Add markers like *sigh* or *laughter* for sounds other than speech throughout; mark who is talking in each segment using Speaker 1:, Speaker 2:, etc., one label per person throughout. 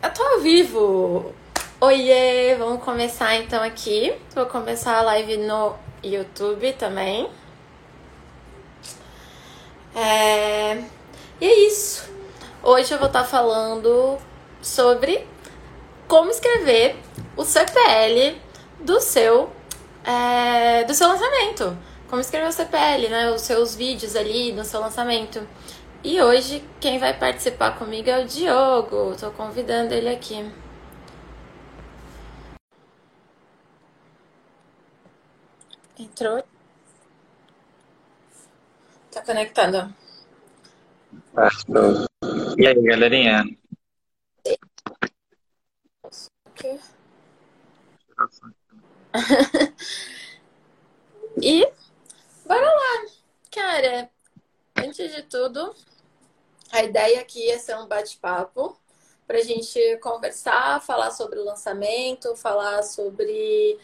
Speaker 1: Eu tô ao vivo! Oiê! Vamos começar então aqui. Vou começar a live no YouTube também. É... E é isso. Hoje eu vou estar falando sobre como escrever o CPL do seu, é... do seu lançamento. Como escrever o CPL, né? Os seus vídeos ali no seu lançamento. E hoje quem vai participar comigo é o Diogo. Tô convidando ele aqui. Entrou? Tá conectando.
Speaker 2: Certo. E aí, galerinha? *laughs*
Speaker 1: E bora lá, cara. Antes de tudo, a ideia aqui é ser um bate-papo para a gente conversar, falar sobre o lançamento, falar sobre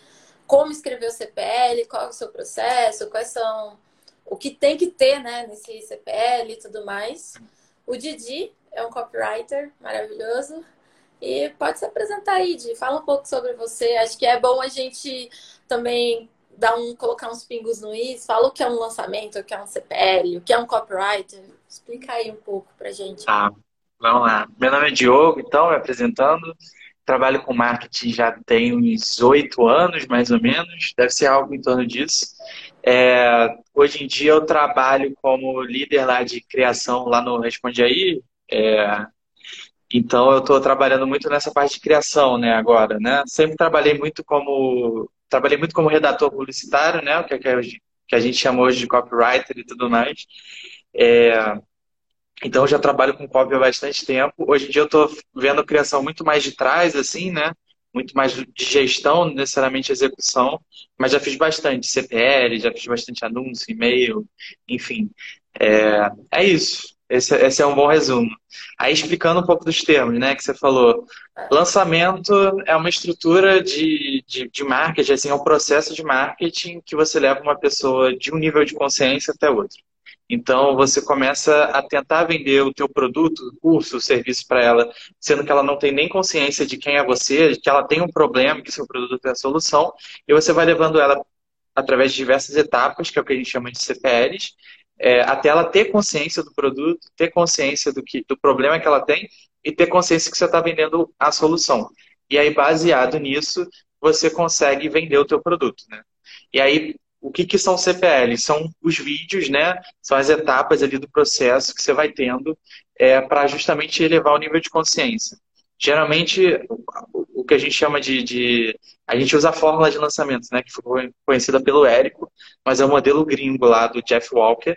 Speaker 1: como escrever o CPL, qual é o seu processo, quais são o que tem que ter né, nesse CPL e tudo mais. O Didi é um copywriter maravilhoso. E pode se apresentar aí, Didi. Fala um pouco sobre você. Acho que é bom a gente também dar um, colocar uns pingos no is. Fala o que é um lançamento, o que é um CPL, o que é um copywriter. Explica aí um pouco pra gente.
Speaker 2: Tá, vamos lá. Meu nome é Diogo, então, me apresentando. Trabalho com marketing já tem uns oito anos, mais ou menos. Deve ser algo em torno disso. É, hoje em dia eu trabalho como líder lá de criação lá no Responde Aí. É, então eu estou trabalhando muito nessa parte de criação, né, agora, né? Sempre trabalhei muito como trabalhei muito como redator publicitário, né? O que, é, que a gente chama hoje de copywriter e tudo mais. É, então, eu já trabalho com copy há bastante tempo. Hoje em dia, eu estou vendo a criação muito mais de trás, assim, né? Muito mais de gestão, necessariamente execução. Mas já fiz bastante CPL, já fiz bastante anúncio, e-mail, enfim. É, é isso. Esse, esse, é um bom resumo. Aí, explicando um pouco dos termos, né, que você falou. Lançamento é uma estrutura de, de, de marketing, assim, é um processo de marketing que você leva uma pessoa de um nível de consciência até outro. Então, você começa a tentar vender o teu produto, curso, serviço para ela, sendo que ela não tem nem consciência de quem é você, de que ela tem um problema, que seu produto é a solução, e você vai levando ela através de diversas etapas, que é o que a gente chama de CPLs, é, até ela ter consciência do produto, ter consciência do, que, do problema que ela tem e ter consciência que você está vendendo a solução. E aí, baseado nisso, você consegue vender o teu produto, né? E aí, o que, que são CPLs? São os vídeos, né? São as etapas ali do processo que você vai tendo é, para justamente elevar o nível de consciência. Geralmente, o que a gente chama de, de, A gente usa a fórmula de lançamento, né? Que foi conhecida pelo Érico, mas é o modelo gringo lá do Jeff Walker.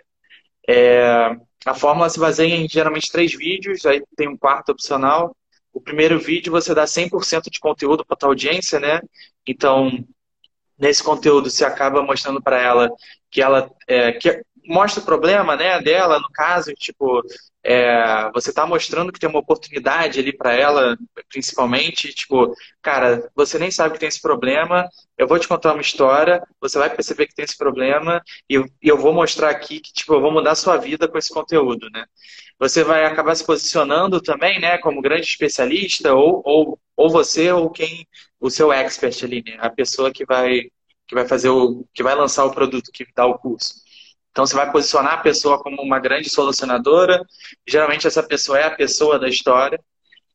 Speaker 2: É, a fórmula se baseia em geralmente três vídeos, aí tem um quarto opcional. O primeiro vídeo você dá 100% de conteúdo para a audiência, né? Então, nesse conteúdo você acaba mostrando para ela que ela é, que mostra o problema né, dela, no caso, tipo, é, você está mostrando que tem uma oportunidade ali para ela, principalmente, tipo, cara, você nem sabe que tem esse problema, eu vou te contar uma história, você vai perceber que tem esse problema e eu, eu vou mostrar aqui que, tipo, eu vou mudar a sua vida com esse conteúdo, né? Você vai acabar se posicionando também, né, como grande especialista ou, ou, ou você ou quem, o seu expert ali, né? A pessoa que vai que vai fazer o que vai lançar o produto, que dá o curso. Então você vai posicionar a pessoa como uma grande solucionadora. Geralmente essa pessoa é a pessoa da história.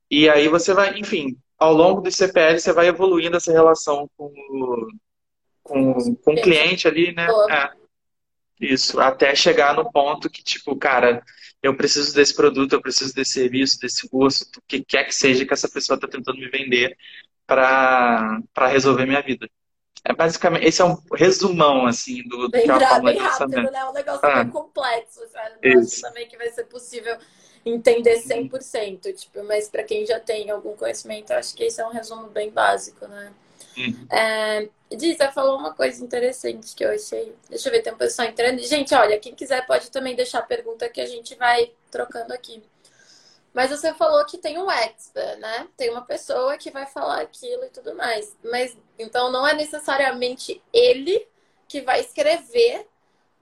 Speaker 2: E aí você vai, enfim, ao longo do CPL você vai evoluindo essa relação com o, com, com o cliente ali, né? É, isso, até chegar no ponto que, tipo, cara, eu preciso desse produto, eu preciso desse serviço, desse curso, o que quer que seja que essa pessoa está tentando me vender para resolver minha vida. É basicamente, esse é um resumão, assim, do,
Speaker 1: bem, que é a bem rápido, né? Um negócio ah. bem complexo, sabe? Eu acho também que vai ser possível entender 100%, uhum. tipo, mas para quem já tem algum conhecimento, eu acho que esse é um resumo bem básico, né? Uhum. É, Diz, falou uma coisa interessante que eu achei. Deixa eu ver, tem um pessoal entrando. Gente, olha, quem quiser pode também deixar pergunta que a gente vai trocando aqui. Mas você falou que tem um expert, né? Tem uma pessoa que vai falar aquilo e tudo mais. Mas então não é necessariamente ele que vai escrever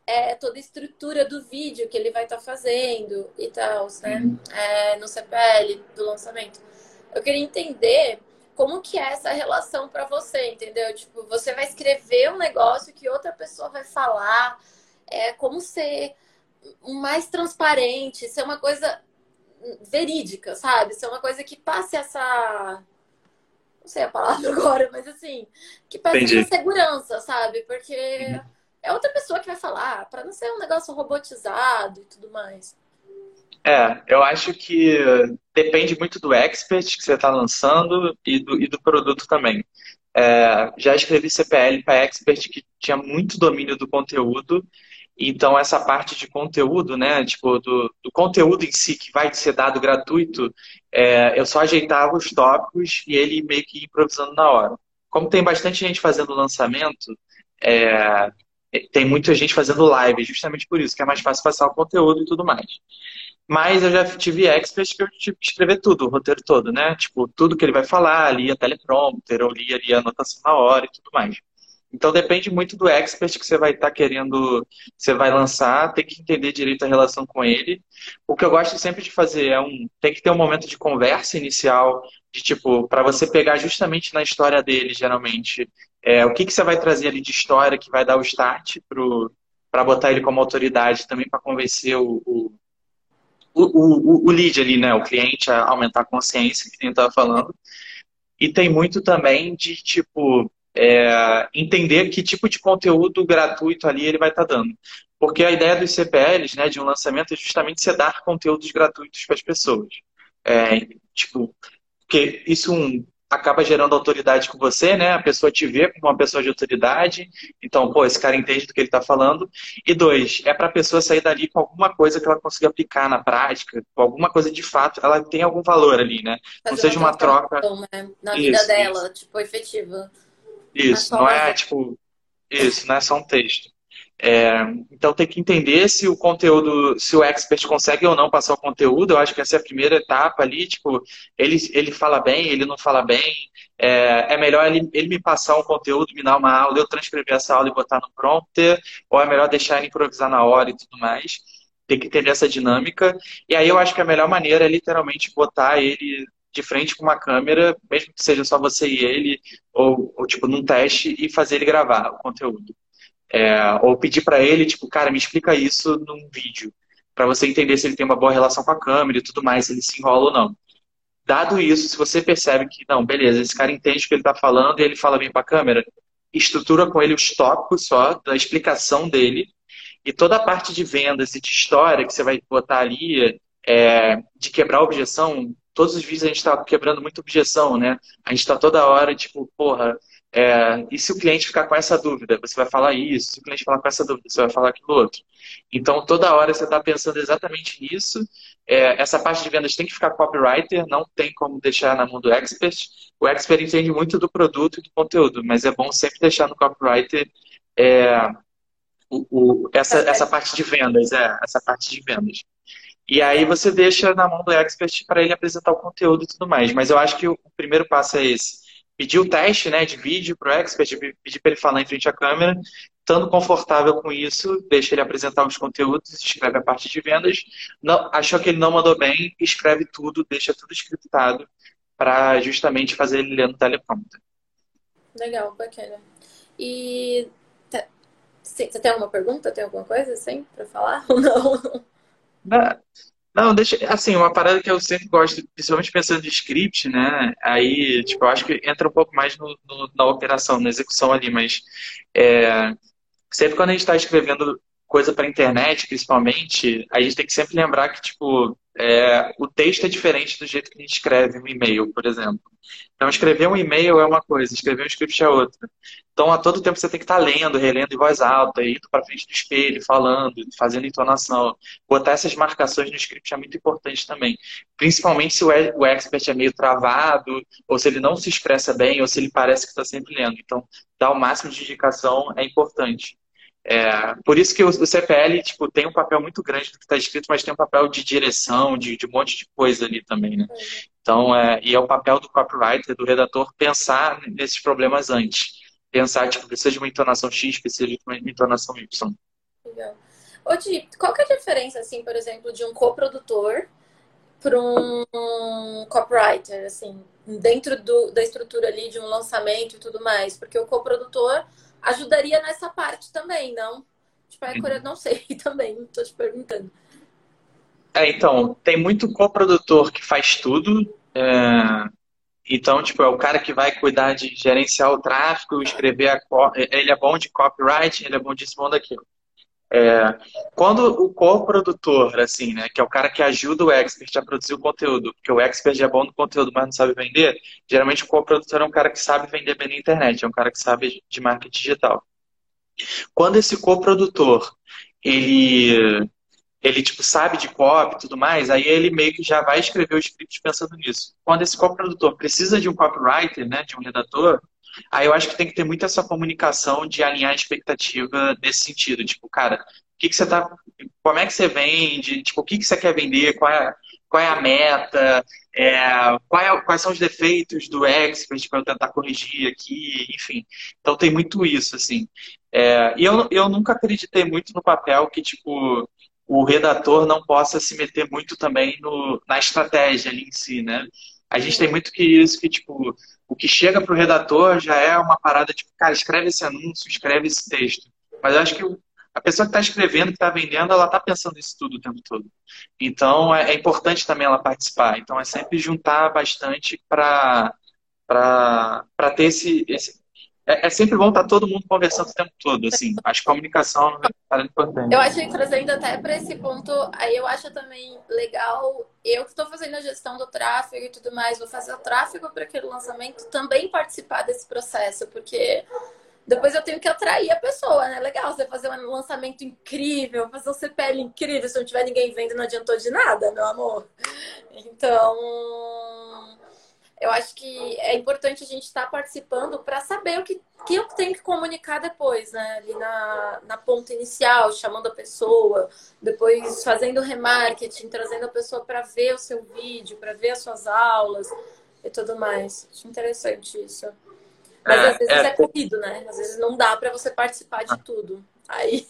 Speaker 1: é, toda a estrutura do vídeo que ele vai estar tá fazendo e tal, né? É, no CPL do lançamento. Eu queria entender como que é essa relação para você, entendeu? Tipo, você vai escrever um negócio que outra pessoa vai falar, é como ser mais transparente, ser uma coisa verídica, sabe? Ser uma coisa que passe essa não sei a palavra *laughs* agora, mas assim, que passe essa segurança, sabe? Porque uhum. é outra pessoa que vai falar, para não ser um negócio robotizado e tudo mais.
Speaker 2: É, eu acho que depende muito do expert que você está lançando e do, e do produto também. É, já escrevi CPL para expert que tinha muito domínio do conteúdo, então essa parte de conteúdo, né, tipo, do, do conteúdo em si que vai ser dado gratuito, é, eu só ajeitava os tópicos e ele meio que improvisando na hora. Como tem bastante gente fazendo lançamento, é, tem muita gente fazendo live, justamente por isso, que é mais fácil passar o conteúdo e tudo mais. Mas eu já tive experts que eu tive que escrever tudo, o roteiro todo, né? Tipo, tudo que ele vai falar, lia teleprompter, ou lia ali a anotação na hora e tudo mais. Então depende muito do expert que você vai estar tá querendo, você vai lançar, tem que entender direito a relação com ele. O que eu gosto sempre de fazer é um, tem que ter um momento de conversa inicial, de tipo, para você pegar justamente na história dele, geralmente, é, o que, que você vai trazer ali de história que vai dar o start para botar ele como autoridade também para convencer o, o o, o, lead ali, né? O cliente a aumentar a consciência, que a gente estava falando. E tem muito também de, tipo, é, entender que tipo de conteúdo gratuito ali ele vai estar tá dando. Porque a ideia dos CPLs, né, de um lançamento, é justamente você dar conteúdos gratuitos para as pessoas. É, tipo, porque isso um, acaba gerando autoridade com você, né? A pessoa te vê como uma pessoa de autoridade. Então, pô, esse cara entende do que ele está falando. E dois, é para a pessoa sair dali com alguma coisa que ela consiga aplicar na prática, com alguma coisa de fato, ela tem algum valor ali, né? Fazer não seja uma, troca.
Speaker 1: Né? Na vida isso, dela, isso. tipo, efetiva.
Speaker 2: Isso, não é, tipo. Isso, não é só um texto. É, então tem que entender se o conteúdo, se o expert consegue ou não passar o conteúdo. Eu acho que essa é a primeira etapa ali. Tipo, ele, ele fala bem, ele não fala bem. É, é melhor ele, ele me passar um conteúdo, me dar uma aula, eu transcrever essa aula e botar no prompter, ou é melhor deixar ele improvisar na hora e tudo mais. Tem que entender essa dinâmica. E aí eu acho que a melhor maneira é literalmente botar ele de frente com uma câmera, mesmo que seja só você e ele, ou, ou tipo, num teste, e fazer ele gravar o conteúdo. É, ou pedir para ele, tipo, cara, me explica isso num vídeo, para você entender se ele tem uma boa relação com a câmera e tudo mais, se ele se enrola ou não. Dado isso, se você percebe que, não, beleza, esse cara entende o que ele está falando e ele fala bem para a câmera, estrutura com ele os tópicos só da explicação dele e toda a parte de vendas e de história que você vai botar ali, é, de quebrar objeção, todos os vídeos a gente está quebrando muita objeção, né? A gente está toda hora, tipo, porra, é, e se o cliente ficar com essa dúvida, você vai falar isso. Se o cliente falar com essa dúvida, você vai falar aquilo outro. Então, toda hora você está pensando exatamente nisso. É, essa parte de vendas tem que ficar copywriter, não tem como deixar na mão do expert. O expert entende muito do produto e do conteúdo, mas é bom sempre deixar no copywriter é, o, o, essa, essa parte de vendas, é, essa parte de vendas. E aí você deixa na mão do expert para ele apresentar o conteúdo e tudo mais. Mas eu acho que o primeiro passo é esse pedir o teste né, de vídeo para o expert, pedir para ele falar em frente à câmera, estando confortável com isso, deixa ele apresentar os conteúdos, escreve a parte de vendas. Não, achou que ele não mandou bem, escreve tudo, deixa tudo scriptado para justamente fazer ele ler no teleprompter.
Speaker 1: Legal, bacana. E você tem alguma pergunta? Tem alguma coisa assim para falar *laughs* ou não?
Speaker 2: Não? Deixa. Assim, uma parada que eu sempre gosto, principalmente pensando em script, né? Aí, tipo, eu acho que entra um pouco mais no, no, na operação, na execução ali, mas é, sempre quando a gente está escrevendo coisa para internet, principalmente, a gente tem que sempre lembrar que, tipo, é, o texto é diferente do jeito que a gente escreve um e-mail, por exemplo. Então, escrever um e-mail é uma coisa, escrever um script é outra. Então, a todo tempo você tem que estar lendo, relendo em voz alta, indo para frente do espelho, falando, fazendo entonação. Botar essas marcações no script é muito importante também. Principalmente se o expert é meio travado, ou se ele não se expressa bem, ou se ele parece que está sempre lendo. Então, dar o máximo de indicação é importante. É, por isso que o, CPL tipo, tem um papel muito grande do que está escrito, mas tem um papel de direção, de, de um monte de coisa ali também, né? Então, é, e é o papel do copywriter, do redator, pensar nesses problemas antes. Pensar, tipo, precisa de uma entonação X, precisa de uma entonação
Speaker 1: Y. Legal. Ô, Di, qual que é a diferença, assim, por exemplo, de um coprodutor para um copywriter, assim, dentro do, da estrutura ali de um lançamento e tudo mais? Porque o coprodutor ajudaria nessa parte também, não? Tipo, é, uhum. não sei *laughs* também, estou te perguntando.
Speaker 2: É, então, tem muito coprodutor que faz tudo. É... Então, tipo, é o cara que vai cuidar de gerenciar o tráfego, escrever a... Ele é bom de copyright, ele é bom disso, bom daquilo. É, quando o co-produtor, assim, né, que é o cara que ajuda o expert a produzir o conteúdo, porque o expert é bom no conteúdo, mas não sabe vender, geralmente o co-produtor é um cara que sabe vender bem na internet, é um cara que sabe de marketing digital. Quando esse co-produtor, ele, ele tipo, sabe de copy e tudo mais, aí ele meio que já vai escrever o script pensando nisso. Quando esse co-produtor precisa de um copywriter, né, de um redator, Aí eu acho que tem que ter muito essa comunicação de alinhar a expectativa nesse sentido. Tipo, cara, o que, que você tá. Como é que você vende? Tipo, o que, que você quer vender? Qual é, qual é a meta? É, é, quais são os defeitos do expert para eu tentar corrigir aqui? Enfim. Então tem muito isso, assim. É, e eu, eu nunca acreditei muito no papel que, tipo, o redator não possa se meter muito também no, na estratégia ali em si, né? A gente tem muito que isso, que, tipo, o que chega para o redator já é uma parada tipo, cara, escreve esse anúncio, escreve esse texto. Mas eu acho que a pessoa que está escrevendo, que está vendendo, ela está pensando isso tudo o tempo todo. Então é, é, importante também ela participar. Então é sempre juntar bastante para ter esse, esse, é, é, sempre bom estar todo mundo conversando o tempo todo, assim. Acho que comunicação é importante.
Speaker 1: Eu acho que trazendo até para esse ponto, aí eu acho também legal, eu que estou fazendo a gestão do tráfego e tudo mais, vou fazer o tráfego para aquele lançamento, também participar desse processo, porque depois eu tenho que atrair a pessoa, né? Legal você fazer um lançamento incrível, fazer um CPL incrível, se não tiver ninguém vendo, não adiantou de nada, meu amor. Então eu acho que é importante a gente estar participando para saber o que, que eu tenho que comunicar depois, né? Ali na, na ponta inicial, chamando a pessoa, depois fazendo remarketing, trazendo a pessoa para ver o seu vídeo, para ver as suas aulas e tudo mais. Acho interessante isso. Mas é, às vezes é, é corrido, né? Às vezes não dá para você participar de tudo. Aí.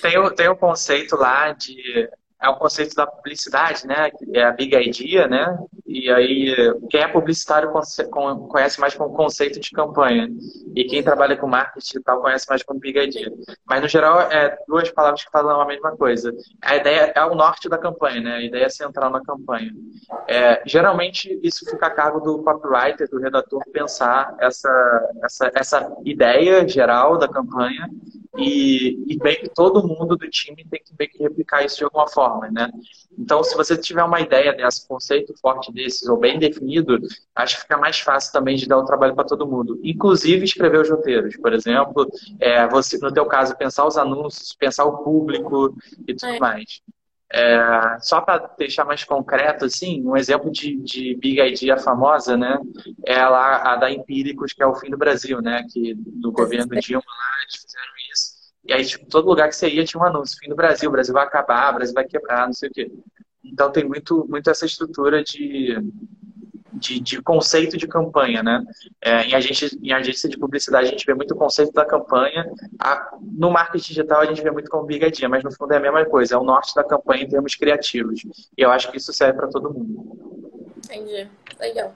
Speaker 2: tem, tem um conceito lá de é o conceito da publicidade, né? É a Big Idea, né? E aí, quem é publicitário conhece mais como conceito de campanha. E quem trabalha com marketing tal conhece mais como Big Idea. Mas, no geral, é duas palavras que falam a mesma coisa. A ideia é o norte da campanha, né? A ideia central na campanha. É, geralmente, isso fica a cargo do copywriter, do redator, pensar essa, essa, essa ideia geral da campanha e, e bem que todo mundo do time tem que, que replicar isso de alguma forma, né? Então, se você tiver uma ideia desse conceito forte desses, ou bem definido, acho que fica mais fácil também de dar o trabalho para todo mundo. Inclusive escrever os roteiros, por exemplo, é, você, no teu caso, pensar os anúncios, pensar o público e tudo é. mais. É, só para deixar mais concreto, assim, um exemplo de, de Big Idea famosa, né, é lá a da Empíricos, que é o fim do Brasil, né, que do governo Dilma lá, eles fizeram e aí, tipo, todo lugar que você ia tinha um anúncio. Fim do Brasil, o Brasil vai acabar, o Brasil vai quebrar, não sei o quê. Então tem muito, muito essa estrutura de, de, de conceito de campanha, né? É, em, agência, em agência de publicidade a gente vê muito o conceito da campanha. A, no marketing digital a gente vê muito como bigadinha, mas no fundo é a mesma coisa. É o norte da campanha em termos criativos. E eu acho que isso serve para todo mundo.
Speaker 1: Entendi. Legal.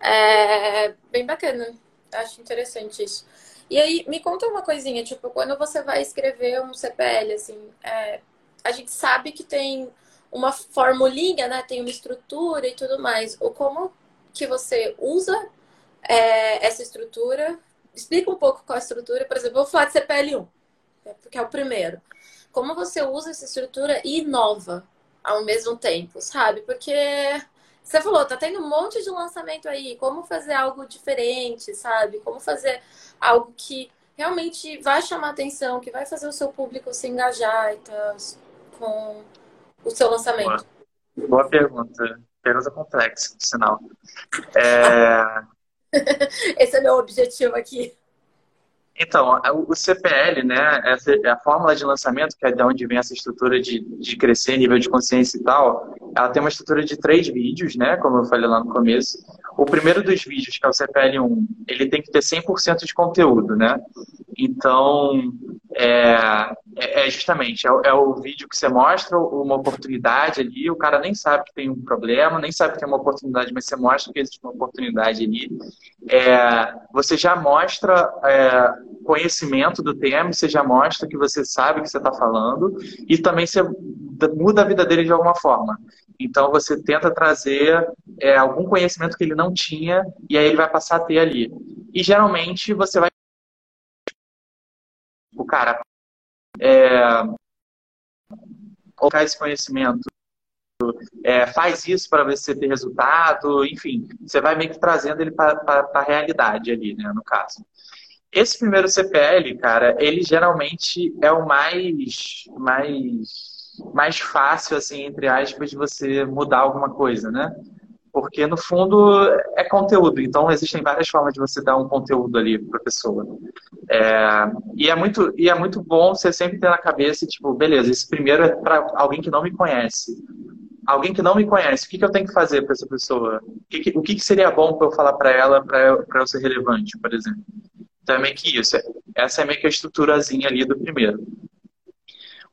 Speaker 1: É bem bacana. Acho interessante isso. E aí, me conta uma coisinha, tipo, quando você vai escrever um CPL, assim, é, a gente sabe que tem uma formulinha, né? Tem uma estrutura e tudo mais. Ou como que você usa é, essa estrutura? Explica um pouco qual é a estrutura. Por exemplo, vou falar de CPL1, né, porque é o primeiro. Como você usa essa estrutura e inova ao mesmo tempo, sabe? Porque você falou, tá tendo um monte de lançamento aí. Como fazer algo diferente, sabe? Como fazer algo que realmente vai chamar atenção, que vai fazer o seu público se engajar e tal, com o seu lançamento?
Speaker 2: Boa, Boa pergunta. Pergunta complexa, por sinal. É... *laughs*
Speaker 1: Esse é meu objetivo aqui.
Speaker 2: Então, o CPL, né, essa, é a fórmula de lançamento, que é de onde vem essa estrutura de, de crescer, nível de consciência e tal, ela tem uma estrutura de três vídeos, né, como eu falei lá no começo. O primeiro dos vídeos, que é o CPL1, ele tem que ter 100% de conteúdo, né? Então, é, é, é justamente, é, é, o vídeo que você mostra uma oportunidade ali, o cara nem sabe que tem um problema, nem sabe que tem uma oportunidade, mas você mostra que existe uma oportunidade ali. É, você já mostra é, conhecimento do tema, você já mostra que você sabe o que você está falando, e também você muda a vida dele de alguma forma. Então você tenta trazer é, algum conhecimento que ele não tinha, e aí ele vai passar a ter ali. E geralmente você vai o cara é, colocar esse conhecimento, é, faz isso para você tem resultado, enfim, você vai meio que trazendo ele para a realidade ali, né, no caso. Esse primeiro CPL, cara, ele geralmente é o mais, mais, mais fácil, assim, entre aspas, de você mudar alguma coisa, né? Porque, no fundo, é conteúdo. Então, existem várias formas de você dar um conteúdo ali para a pessoa. É, e, é muito, e é muito bom você sempre ter na cabeça, tipo, beleza, esse primeiro é para alguém que não me conhece. Alguém que não me conhece, o que, que eu tenho que fazer para essa pessoa? O que, que, o que, que seria bom para eu falar para ela, para eu, eu ser relevante, por exemplo? Então, é meio que isso. Essa é meio que a estruturazinha ali do primeiro.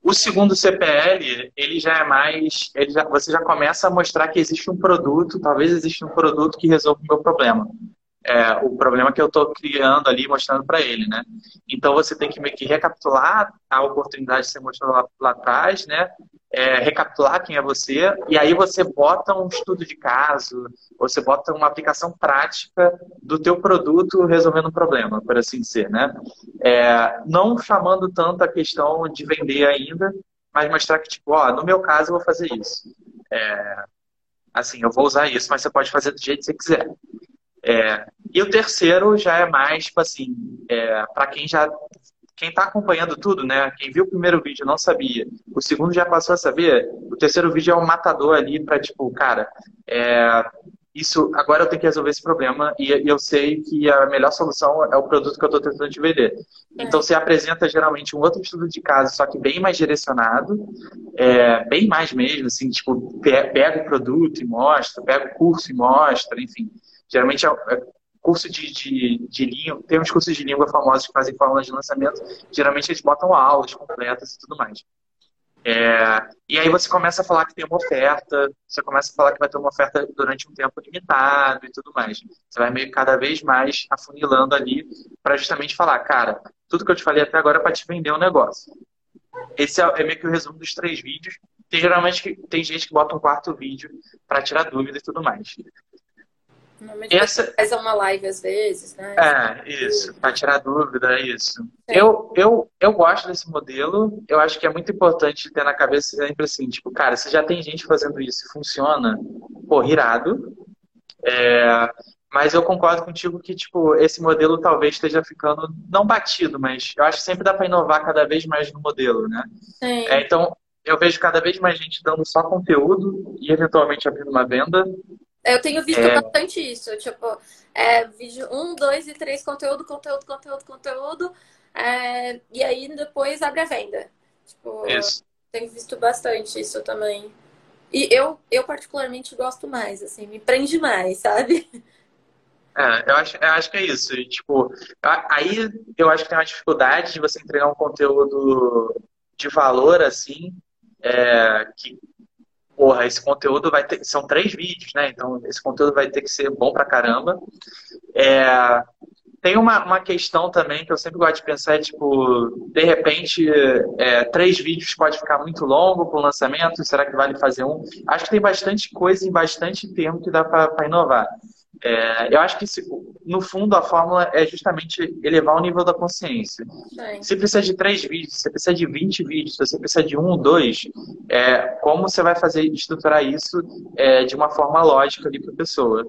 Speaker 2: O segundo CPL, ele já é mais. Ele já, você já começa a mostrar que existe um produto, talvez exista um produto que resolva o meu problema. É, o problema que eu estou criando ali, mostrando para ele, né? Então você tem que meio que recapitular a oportunidade que você mostrou lá, lá atrás, né? É, recapitular quem é você, e aí você bota um estudo de caso, você bota uma aplicação prática do teu produto resolvendo um problema, por assim dizer, né? É, não chamando tanto a questão de vender ainda, mas mostrar que, tipo, ó, no meu caso eu vou fazer isso. É, assim, eu vou usar isso, mas você pode fazer do jeito que você quiser. É, e o terceiro já é mais, tipo assim, é, para quem já quem está acompanhando tudo, né? Quem viu o primeiro vídeo não sabia, o segundo já passou a saber, o terceiro vídeo é um matador ali para tipo, cara, é, isso agora eu tenho que resolver esse problema e, e, eu sei que a melhor solução é o produto que eu estou tentando te vender. É. Então você apresenta geralmente um outro estudo de caso, só que bem mais direcionado, é, bem mais mesmo, assim, tipo, pega o produto e mostra, pega o curso e mostra, enfim. Geralmente é, é curso de, de, de língua, tem uns cursos de língua famosos que fazem fórmulas de lançamento, geralmente eles botam aulas completas e tudo mais. É, e aí você começa a falar que tem uma oferta, você começa a falar que vai ter uma oferta durante um tempo limitado e tudo mais. Você vai meio cada vez mais afunilando ali para justamente falar, cara, tudo que eu te falei até agora é para te vender um negócio. Esse é, é, meio que o resumo dos três vídeos. Tem geralmente tem gente que bota um quarto vídeo para tirar dúvidas e tudo mais.
Speaker 1: Normalmente Essa... faz uma live às vezes, né?
Speaker 2: É, isso, para tirar dúvida, é isso. Eu, eu, eu gosto desse modelo, eu acho que é muito importante ter na cabeça sempre assim, tipo, cara, se já tem gente fazendo isso e funciona, pô, irado. É, mas eu concordo contigo que, tipo, esse modelo talvez esteja ficando, não batido, mas eu acho que sempre dá para inovar cada vez mais no modelo, né? Sim. É, então, eu vejo cada vez mais gente dando só conteúdo e eventualmente abrindo uma venda
Speaker 1: eu tenho visto é... bastante isso. Tipo, é, vídeo um, dois e três, conteúdo, conteúdo, conteúdo, conteúdo. É, e aí depois abre a venda. Tipo, isso. tenho visto bastante isso também. E eu, eu particularmente gosto mais, assim, me prende mais, sabe?
Speaker 2: É, eu acho, eu acho que é isso. E, tipo, aí eu acho que tem uma dificuldade de você entregar um conteúdo de valor, assim, é, que porra, esse conteúdo vai ter. São três vídeos, né? Então, esse conteúdo vai ter que ser bom pra caramba. É, tem uma, uma questão também que eu sempre gosto de pensar, é tipo, de repente, é, três vídeos pode ficar muito longo para o lançamento, será que vale fazer um? Acho que tem bastante coisa e bastante tempo que dá para inovar. É, eu acho que, no fundo, a fórmula é justamente elevar o nível da consciência. Sim. Se precisa de três vídeos, se precisa de 20 vídeos, se você precisa de um ou dois, é, como você vai fazer estruturar isso é, de uma forma lógica ali para a pessoa?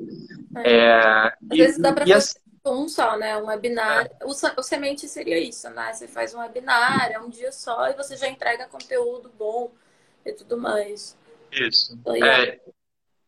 Speaker 1: É. Às e, vezes dá para fazer as... um só, né? Um webinar. É. O, o semente seria isso, né? Você faz um webinar, é um dia só, e você já entrega conteúdo bom e tudo mais.
Speaker 2: Isso. Então, é,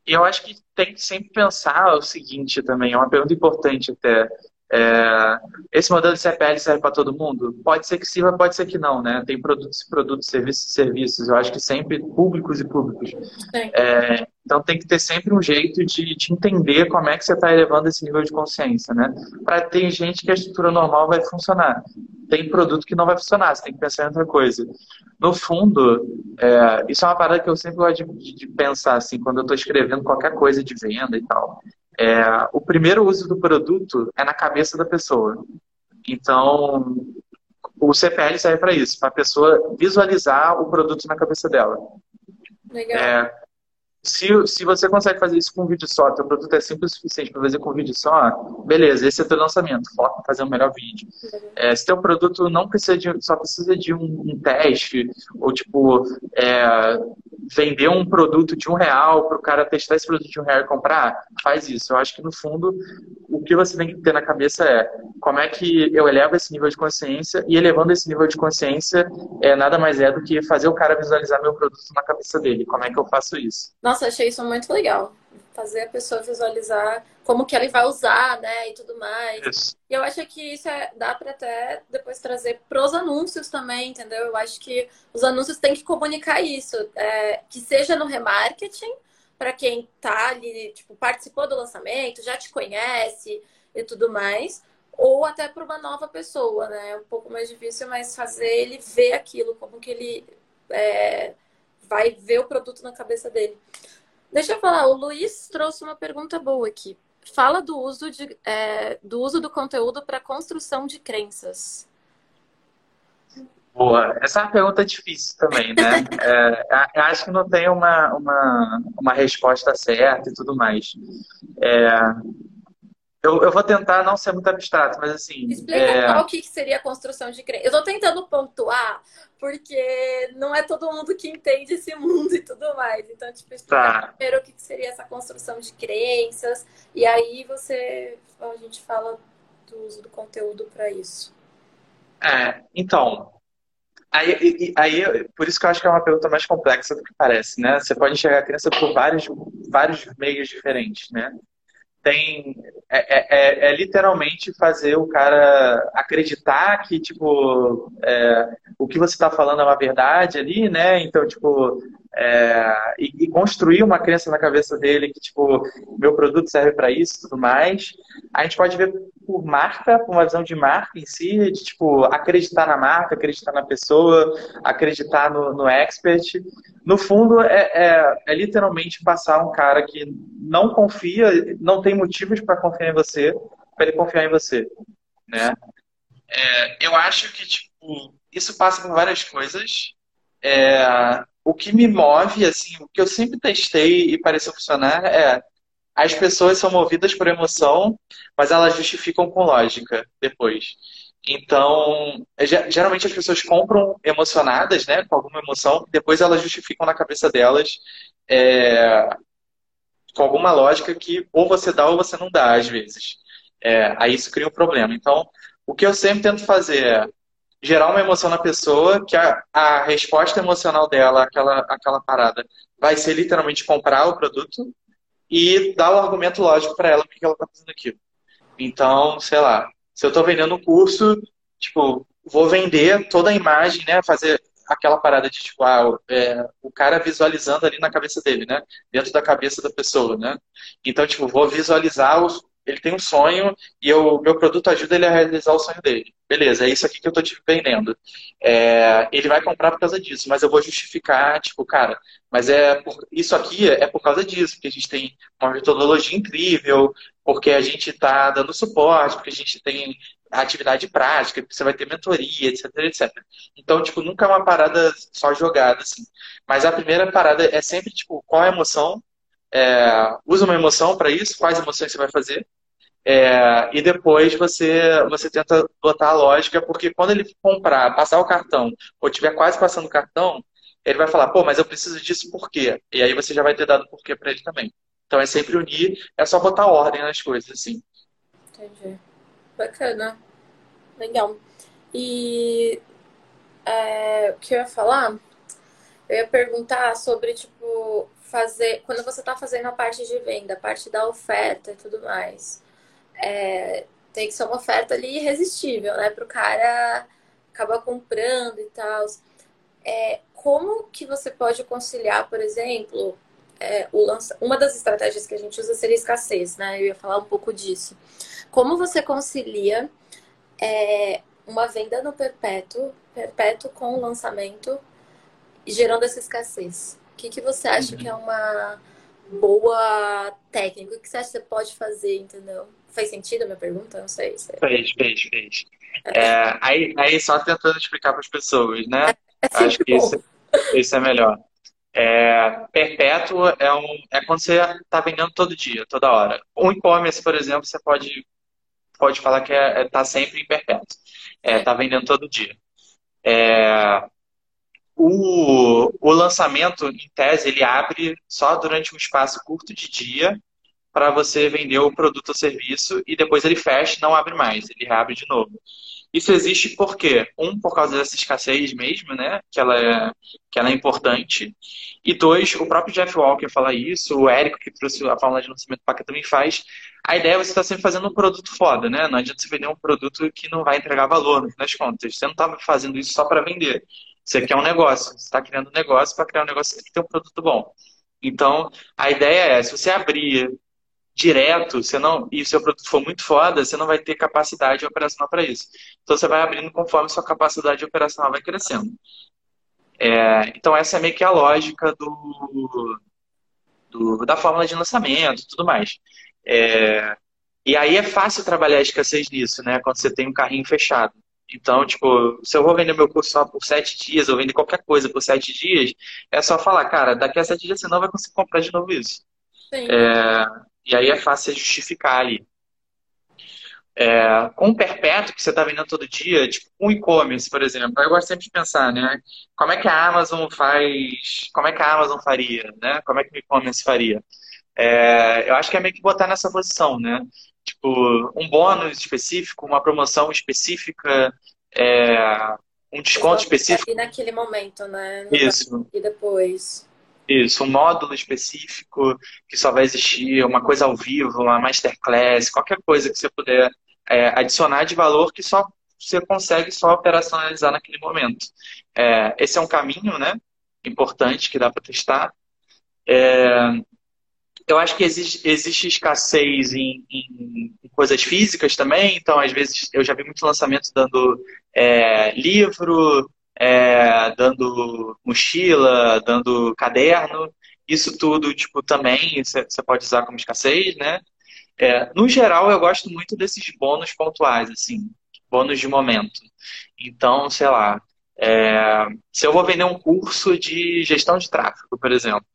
Speaker 2: eu acho que tem que sempre pensar o seguinte também, é uma pergunta importante até. É, esse modelo de CPL serve para todo mundo? Pode ser que sirva, pode ser que não, né? Tem produtos e produtos, serviços e serviços. Eu acho que sempre públicos e públicos. É, então tem que ter sempre um jeito de, de entender como é que você está elevando esse nível de consciência, né? Para ter gente que a estrutura normal vai funcionar. tem produto que não vai funcionar, você tem que pensar em outra coisa. No fundo, é, isso é uma parada que eu sempre gosto de, de pensar, assim, quando eu estou escrevendo qualquer coisa de venda e tal. É, o primeiro uso do produto é na cabeça da pessoa. Então, o CPL serve para isso, para a pessoa visualizar o produto na cabeça dela.
Speaker 1: Legal.
Speaker 2: É, se, se você consegue fazer isso com um vídeo só, teu produto é simples o suficiente para fazer com um vídeo só, beleza, esse é teu lançamento, foca em fazer um melhor vídeo. É, se teu produto não precisa de, só precisa de um, um teste, ou tipo, é, vender um produto de um real para o cara testar esse produto de um real e comprar, faz isso. Eu acho que no fundo o que você tem que ter na cabeça é como é que eu elevo esse nível de consciência e elevando esse nível de consciência é nada mais é do que fazer o cara visualizar meu produto na cabeça dele. Como é que eu faço isso?
Speaker 1: Nossa, achei isso muito legal. Fazer a pessoa visualizar como que ele vai usar, né, e tudo mais. Isso. E eu acho que isso é, dá para até depois trazer pros anúncios também, entendeu? Eu acho que os anúncios têm que comunicar isso, é, que seja no remarketing, para quem tá ali, tipo, participou do lançamento, já te conhece e tudo mais, ou até para uma nova pessoa, né? É um pouco mais difícil, mas fazer ele ver aquilo, como que ele é, vai ver o produto na cabeça dele. Deixa eu falar, o Luiz trouxe uma pergunta boa aqui. Fala do uso, de, é, do, uso do conteúdo para construção de crenças.
Speaker 2: Boa. Essa é uma pergunta difícil também, né? *laughs* é, acho que não tem uma, uma, uma resposta certa e tudo mais. É, eu, eu vou tentar não ser muito abstrato, mas assim.
Speaker 1: Explica é... qual que seria a construção de crença. Eu estou tentando pontuar, porque não é todo mundo que entende esse mundo e tudo mais. Então, tipo, explica tá. primeiro o que seria essa construção de crenças, e aí você a gente fala do uso do conteúdo para isso.
Speaker 2: É, então, Aí, aí, por isso que eu acho que é uma pergunta mais complexa do que parece, né? Você pode enxergar a criança por vários, vários meios diferentes, né? Tem, é, é, é, é literalmente fazer o cara acreditar que, tipo, é, o que você está falando é uma verdade ali, né? Então, tipo, é, e, e, construir uma crença na cabeça dele que, tipo, meu produto serve para isso e tudo mais. A gente pode ver por marca, por uma visão de marca em si, de, tipo, acreditar na marca, acreditar na pessoa, acreditar no, no expert. No fundo, é, é, é literalmente passar um cara que não confia, não tem motivos para confiar em você, para ele confiar em você, né? É, eu acho que, tipo, isso passa por várias coisas. É, o que me move, assim, o que eu sempre testei e pareceu funcionar é as pessoas são movidas por emoção, mas elas justificam com lógica depois. Então, geralmente as pessoas compram emocionadas, né, com alguma emoção, depois elas justificam na cabeça delas é, com alguma lógica que ou você dá ou você não dá, às vezes. É, aí isso cria um problema. Então, o que eu sempre tento fazer é gerar uma emoção na pessoa, que a, a resposta emocional dela, aquela, aquela parada, vai ser literalmente comprar o produto e dar o um argumento lógico para ela porque ela está fazendo aquilo. Então, sei lá, se eu estou vendendo um curso, tipo, vou vender toda a imagem, né? Fazer aquela parada de tipo, ah, é, o cara visualizando ali na cabeça dele, né? Dentro da cabeça da pessoa, né? Então, tipo, vou visualizar os, ele tem um sonho e o meu produto ajuda ele a realizar o sonho dele. Beleza, é isso aqui que eu estou te vendendo. É, ele vai comprar por causa disso, mas eu vou justificar, tipo, cara, mas é por, isso aqui é por causa disso, porque a gente tem uma metodologia incrível, porque a gente está dando suporte, porque a gente tem atividade prática, você vai ter mentoria, etc, etc. Então, tipo, nunca é uma parada só jogada, assim. Mas a primeira parada é sempre, tipo, qual é a emoção é, usa uma emoção para isso, quais emoções você vai fazer, é, e depois você, você tenta botar a lógica, porque quando ele comprar, passar o cartão, ou estiver quase passando o cartão, ele vai falar, pô, mas eu preciso disso por quê? E aí você já vai ter dado porquê para ele também. Então é sempre unir, é só botar ordem nas coisas, assim.
Speaker 1: Entendi. Bacana. Legal. E é, o que eu ia falar? Eu ia perguntar sobre, tipo, fazer, quando você está fazendo a parte de venda, a parte da oferta e tudo mais, é, tem que ser uma oferta ali irresistível, né? Para o cara acabar comprando e tal. É, como que você pode conciliar, por exemplo, é, o lança... uma das estratégias que a gente usa seria escassez, né? Eu ia falar um pouco disso. Como você concilia é, uma venda no perpétuo, perpétuo com o lançamento, gerando essa escassez? O que, que você acha uhum. que é uma boa técnica? O que você acha que você pode fazer, entendeu? Fez sentido a minha pergunta? Não sei. sei.
Speaker 2: Fez, fez, fez. É, aí, aí só tentando explicar para as pessoas, né? É, é Acho que isso, isso é melhor. É, perpétuo é, um, é quando você está vendendo todo dia, toda hora. Um e-commerce, por exemplo, você pode, pode falar que está é, é, tá sempre em perpétuo. Está é, tá vendendo todo dia. É, o, o lançamento, em tese, ele abre só durante um espaço curto de dia para você vender o produto ou serviço e depois ele fecha não abre mais, ele reabre de novo. Isso existe por quê? Um, por causa dessa escassez mesmo, né? Que ela é, que ela é importante. E dois, o próprio Jeff Walker fala isso, o Érico, que trouxe a fórmula de lançamento PACA, também faz. A ideia é você estar tá sempre fazendo um produto foda, né? Não adianta você vender um produto que não vai entregar valor, no das contas. Você não está fazendo isso só para vender. Você quer um negócio. Você está criando um negócio. Para criar um negócio, você tem que ter um produto bom. Então, a ideia é, se você abrir direto, você não, e o seu produto for muito foda, você não vai ter capacidade operacional para isso. Então você vai abrindo conforme sua capacidade operacional vai crescendo. É, então essa é meio que a lógica do, do da fórmula de lançamento, tudo mais. É, e aí é fácil trabalhar a escassez nisso, né? Quando você tem um carrinho fechado. Então, tipo, se eu vou vender meu curso só por sete dias, ou vender qualquer coisa por sete dias, é só falar, cara, daqui a sete dias você não vai conseguir comprar de novo isso. É, e aí é fácil justificar ali. É, com o perpétuo que você está vendendo todo dia, tipo um e-commerce, por exemplo, eu gosto sempre de pensar, né? Como é que a Amazon faz, como é que a Amazon faria, né? Como é que o e-commerce faria? É, eu acho que é meio que botar nessa posição, né? Tipo, um bônus específico, uma promoção específica, é, um desconto específico.
Speaker 1: E naquele momento, né?
Speaker 2: Isso.
Speaker 1: E depois.
Speaker 2: Isso, um módulo específico que só vai existir, uma coisa ao vivo, uma masterclass, qualquer coisa que você puder é, adicionar de valor que só você consegue só operacionalizar naquele momento. É, esse é um caminho, né? Importante que dá para testar. É, eu acho que existe, existe escassez em, em, em, coisas físicas também, então às vezes eu já vi muitos lançamentos dando é, livro, é, dando mochila, dando caderno, isso tudo, tipo, também você pode usar como escassez, né? É, no geral, eu gosto muito desses bônus pontuais, assim, bônus de momento. Então, sei lá, é, se eu vou vender um curso de gestão de tráfego, por exemplo,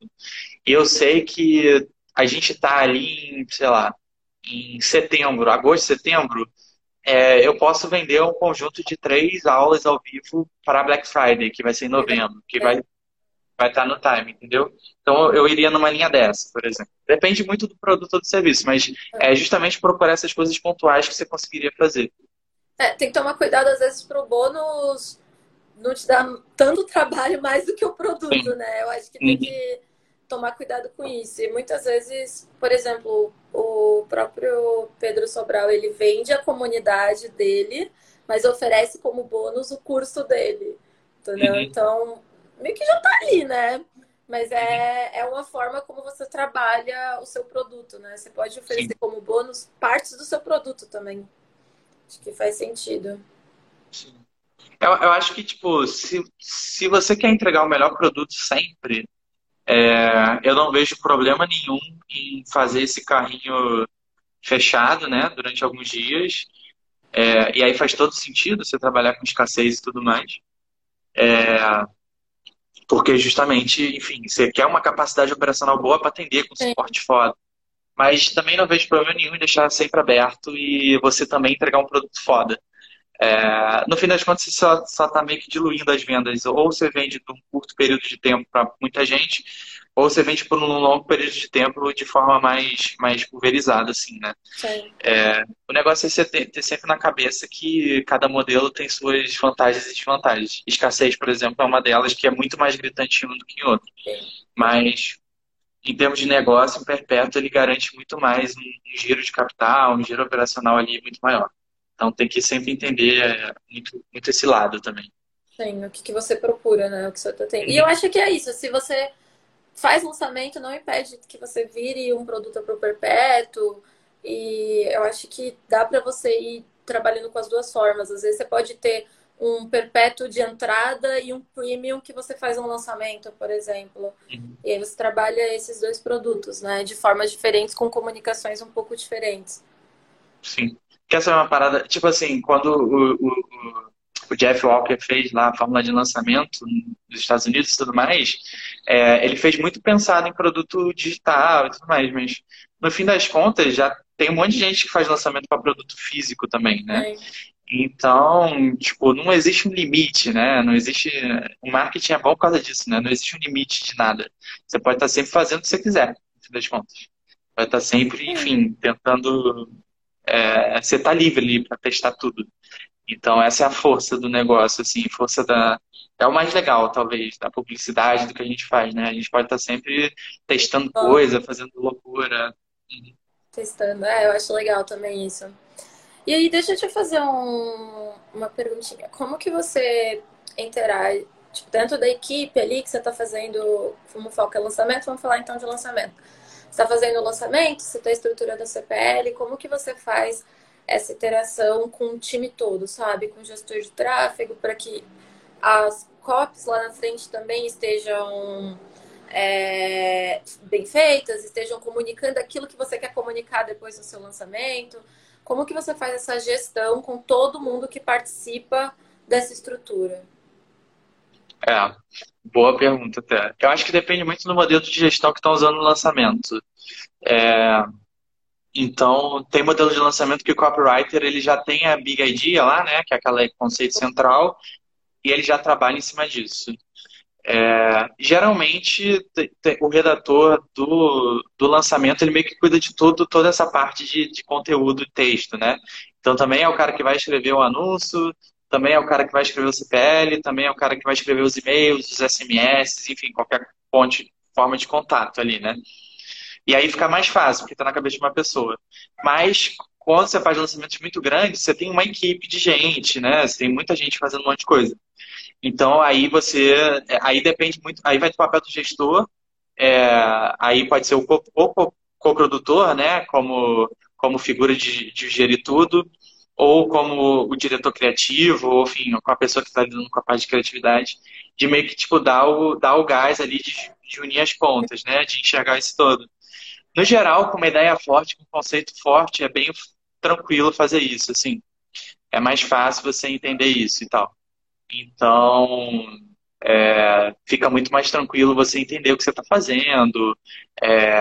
Speaker 2: e eu sei que a gente está ali em, sei lá, em setembro, agosto, setembro, é, eu posso vender um conjunto de três aulas ao vivo para Black Friday, que vai ser em novembro, que vai vai estar no time, entendeu? Então eu iria numa linha dessa, por exemplo. Depende muito do produto ou do serviço, mas é justamente procurar essas coisas pontuais que você conseguiria fazer.
Speaker 1: É, tem que tomar cuidado às vezes para o bônus não te dar tanto trabalho mais do que o produto, Sim. né? Eu acho que tem uhum. que tomar cuidado com isso. E muitas vezes, por exemplo, o próprio Pedro Sobral, ele vende a comunidade dele, mas oferece como bônus o curso dele. Entendeu? Uhum. Então, meio que já tá ali, né? Mas é, é uma forma como você trabalha o seu produto, né? Você pode oferecer Sim. como bônus partes do seu produto também. Acho que faz sentido.
Speaker 2: Sim. Eu, eu acho que, tipo, se, se você quer entregar o melhor produto sempre, é, eu não vejo problema nenhum em fazer esse carrinho fechado, né, durante alguns dias. É, e aí faz todo sentido você trabalhar com escassez e tudo mais. É, porque justamente, enfim, você quer uma capacidade operacional boa para atender com suporte foda. Mas também não vejo problema nenhum em deixar sempre aberto e você também entregar um produto foda. É, no fim das contas, você só está meio que diluindo as vendas. Ou você vende por um curto período de tempo para muita gente, ou você vende por um longo período de tempo de forma mais, mais pulverizada, assim, né? É, o negócio é você ter, ter, sempre na cabeça que cada modelo tem suas vantagens e desvantagens. Escassez, por exemplo, é uma delas que é muito mais gritante em um do que em outro. Sim. Mas, em termos de negócio, o perpétuo ele garante muito mais um, um giro de capital, um giro operacional ali muito maior. Então tem que sempre entender é, muito, muito esse lado também.
Speaker 1: Sim, o que, que você procura, né? O que você tem. E eu acho que é isso. Se você faz lançamento, não impede que você vire um produto para o perpétuo. E eu acho que dá para você ir trabalhando com as duas formas. Às vezes você pode ter um perpétuo de entrada e um premium que você faz um lançamento, por exemplo. Uhum. E aí você trabalha esses dois produtos, né? De formas diferentes, com comunicações um pouco diferentes.
Speaker 2: Sim. Que essa é uma parada, tipo assim, quando o, o, o Jeff Walker fez lá a fórmula de lançamento nos Estados Unidos e tudo mais, é, ele fez muito pensado em produto digital e tudo mais, mas no fim das contas já tem um monte de gente que faz lançamento para produto físico também, né? É. Então, tipo, não existe um limite, né? Não existe. O marketing é bom por causa disso, né? Não existe um limite de nada. Você pode estar sempre fazendo o que você quiser, no fim das contas. Vai estar sempre, enfim, tentando. É, você está livre ali para testar tudo. Então, essa é a força do negócio, assim, força da. É o mais legal, talvez, da publicidade, do que a gente faz, né? A gente pode estar sempre testando coisa, fazendo loucura.
Speaker 1: Testando, é, eu acho legal também isso. E aí, deixa eu te fazer um, uma perguntinha. Como que você interage, tipo, dentro da equipe ali que você está fazendo, como foca lançamento, vamos falar então de lançamento. Está fazendo o lançamento, você está estruturando a CPL, como que você faz essa interação com o time todo, sabe? Com o gestor de tráfego, para que as copies lá na frente também estejam é, bem feitas, estejam comunicando aquilo que você quer comunicar depois do seu lançamento. Como que você faz essa gestão com todo mundo que participa dessa estrutura?
Speaker 2: É, boa pergunta até. Eu acho que depende muito do modelo de gestão que estão usando no lançamento. É, então, tem modelo de lançamento que o copywriter ele já tem a big idea lá, né, que é aquele conceito central, e ele já trabalha em cima disso. É, geralmente, o redator do, do lançamento, ele meio que cuida de tudo, toda essa parte de, de conteúdo e texto, né? Então, também é o cara que vai escrever o anúncio, também é o cara que vai escrever o CPL, também é o cara que vai escrever os e-mails, os SMS, enfim, qualquer ponte, forma de contato ali, né? E aí fica mais fácil, porque está na cabeça de uma pessoa. Mas, quando você faz lançamentos muito grandes, você tem uma equipe de gente, né? Você tem muita gente fazendo um monte de coisa. Então aí você, aí depende muito, aí vai do papel do gestor, é, aí pode ser o coprodutor, né, como, como figura de, de gerir tudo, ou como o diretor criativo, ou enfim, com a pessoa que está lidando com a parte de criatividade, de meio que tipo dar o, dar o gás ali de, de unir as pontas, né, de enxergar isso todo. No geral, com uma ideia forte, com um conceito forte, é bem tranquilo fazer isso, assim. É mais fácil você entender isso e tal. Então, é, fica muito mais tranquilo você entender o que você está fazendo. É,